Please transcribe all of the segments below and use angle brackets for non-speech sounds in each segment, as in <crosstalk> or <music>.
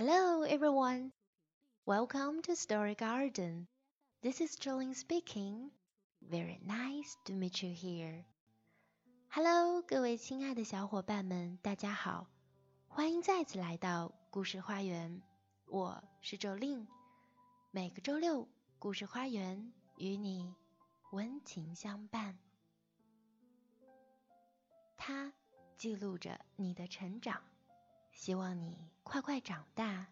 Hello, everyone. Welcome to Story Garden. This is Jolin speaking. Very nice to meet you here. Hello，各位亲爱的小伙伴们，大家好，欢迎再次来到故事花园。我是 Jolene。每个周六，故事花园与你温情相伴。它记录着你的成长。希望你快快长大，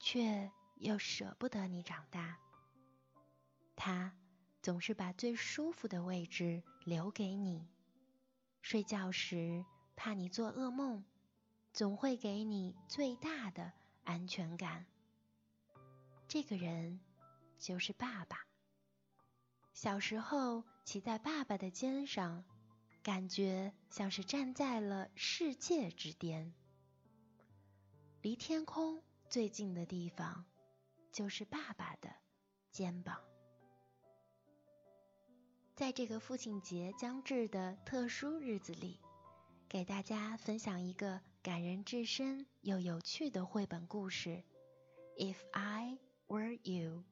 却又舍不得你长大。他总是把最舒服的位置留给你，睡觉时怕你做噩梦，总会给你最大的安全感。这个人就是爸爸。小时候骑在爸爸的肩上，感觉像是站在了世界之巅。离天空最近的地方，就是爸爸的肩膀。在这个父亲节将至的特殊日子里，给大家分享一个感人至深又有趣的绘本故事。If I Were You，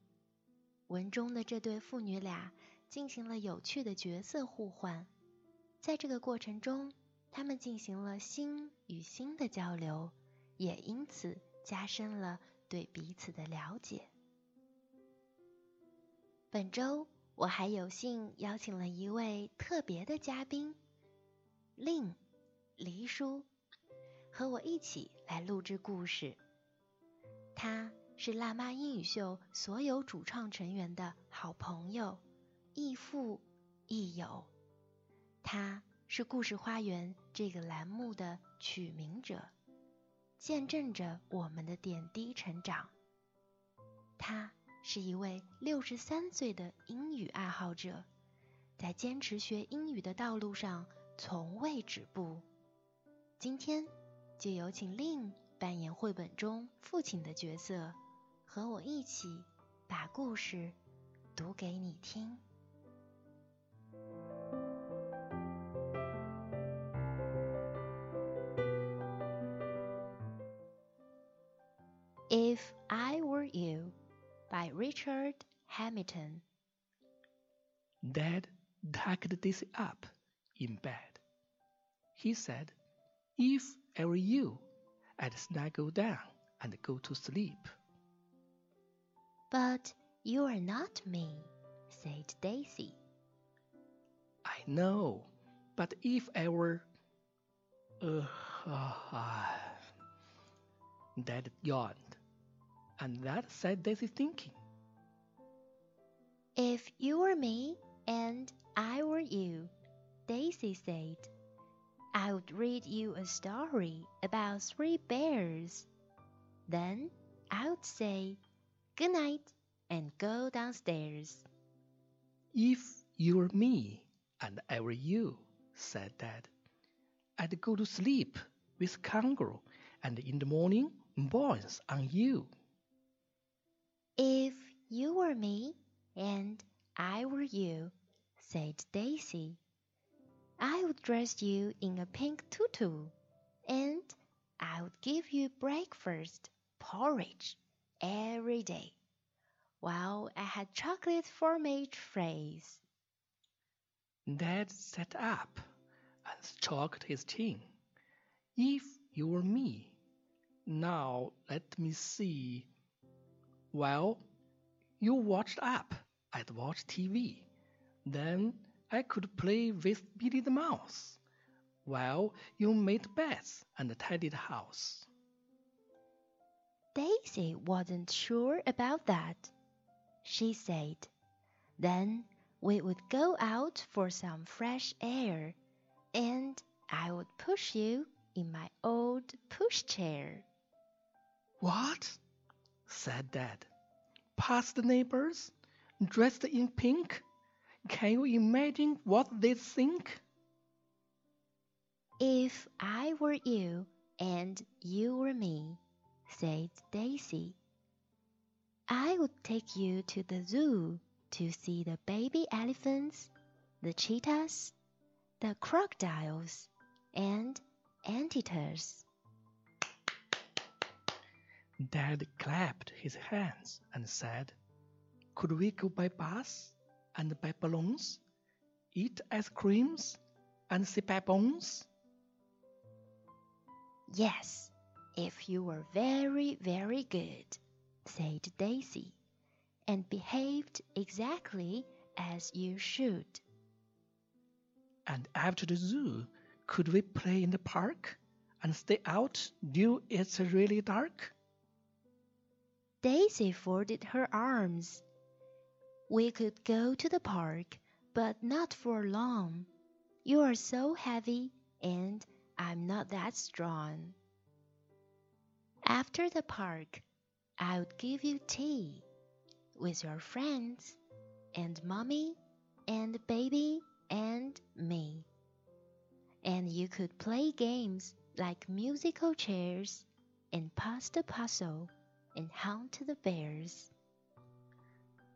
文中的这对父女俩进行了有趣的角色互换，在这个过程中，他们进行了心与心的交流。也因此加深了对彼此的了解。本周我还有幸邀请了一位特别的嘉宾，令黎叔，和我一起来录制故事。他是辣妈英语秀所有主创成员的好朋友，亦父亦友。他是故事花园这个栏目的取名者。见证着我们的点滴成长。他是一位六十三岁的英语爱好者，在坚持学英语的道路上从未止步。今天就有请令扮演绘本中父亲的角色，和我一起把故事读给你听。If I Were You by Richard Hamilton. Dad tucked Daisy up in bed. He said, If I were you, I'd snuggle down and go to sleep. But you are not me, said Daisy. I know, but if I were. Uh, uh, <sighs> Dad yawned, and that set Daisy thinking. If you were me and I were you, Daisy said, I would read you a story about three bears. Then I would say good night and go downstairs. If you were me and I were you, said Dad, I'd go to sleep with kangaroo and in the morning bounce on you. If you were me and I were you, said Daisy, I would dress you in a pink tutu and I would give you breakfast porridge every day while I had chocolate for each phrase. Dad sat up and stroked his chin. If you were me, now let me see. Well, you watched up. I'd watch TV. Then I could play with Billy the Mouse. While you made beds and tidied house. Daisy wasn't sure about that. She said, Then we would go out for some fresh air, and I would push you in my old pushchair. What? Said Dad. Past neighbors, dressed in pink? Can you imagine what they'd think? If I were you and you were me, said Daisy, I would take you to the zoo to see the baby elephants, the cheetahs, the crocodiles, and anteaters. Dad clapped his hands and said, Could we go by bus and buy balloons, eat ice creams, and see baboons? Yes, if you were very, very good, said Daisy, and behaved exactly as you should. And after the zoo, could we play in the park and stay out till it's really dark? Daisy folded her arms. We could go to the park, but not for long. You are so heavy, and I'm not that strong. After the park, I would give you tea with your friends and mommy and baby and me. And you could play games like musical chairs and pass the puzzle and hunt the bears.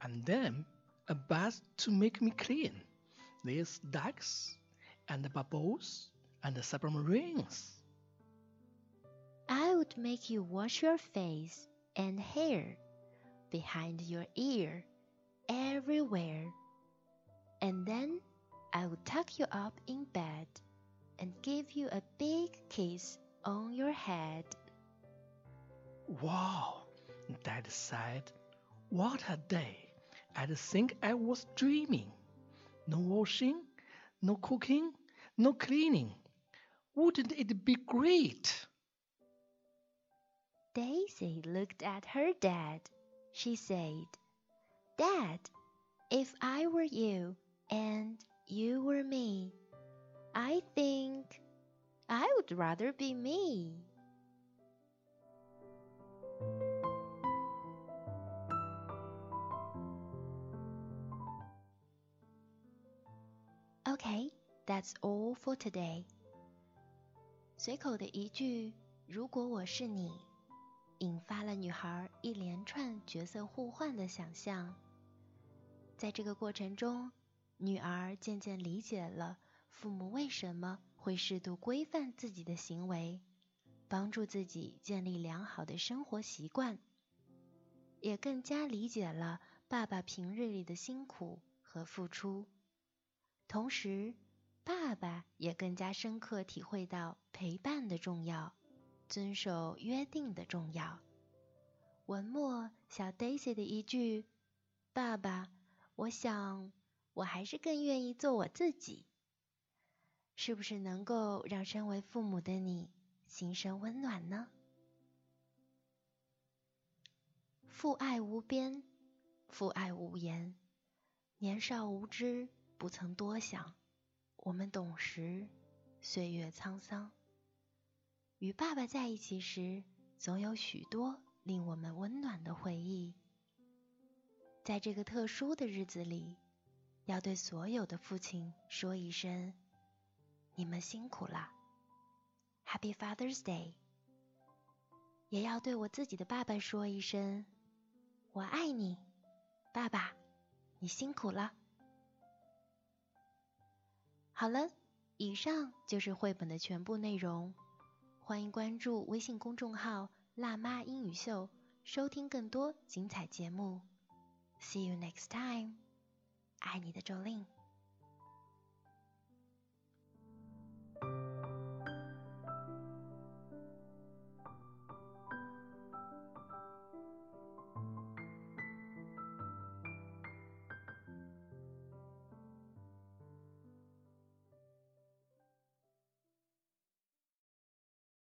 And then a bath to make me clean. There's ducks and the bubbles and the submarines. I would make you wash your face and hair, behind your ear, everywhere. And then I would tuck you up in bed and give you a big kiss on your head. Wow, Dad said. What a day. I'd think I was dreaming. No washing, no cooking, no cleaning. Wouldn't it be great? Daisy looked at her dad. She said, Dad, if I were you and you were me, I think I would rather be me. That's all for today. 随口的一句“如果我是你”，引发了女孩一连串角色互换的想象。在这个过程中，女儿渐渐理解了父母为什么会适度规范自己的行为，帮助自己建立良好的生活习惯，也更加理解了爸爸平日里的辛苦和付出。同时，爸爸也更加深刻体会到陪伴的重要，遵守约定的重要。文末小 Daisy 的一句：“爸爸，我想我还是更愿意做我自己。”是不是能够让身为父母的你心生温暖呢？父爱无边，父爱无言。年少无知。不曾多想，我们懂时，岁月沧桑。与爸爸在一起时，总有许多令我们温暖的回忆。在这个特殊的日子里，要对所有的父亲说一声：“你们辛苦了，Happy Father's Day。”也要对我自己的爸爸说一声：“我爱你，爸爸，你辛苦了。”好了，以上就是绘本的全部内容。欢迎关注微信公众号“辣妈英语秀”，收听更多精彩节目。See you next time，爱你的周令。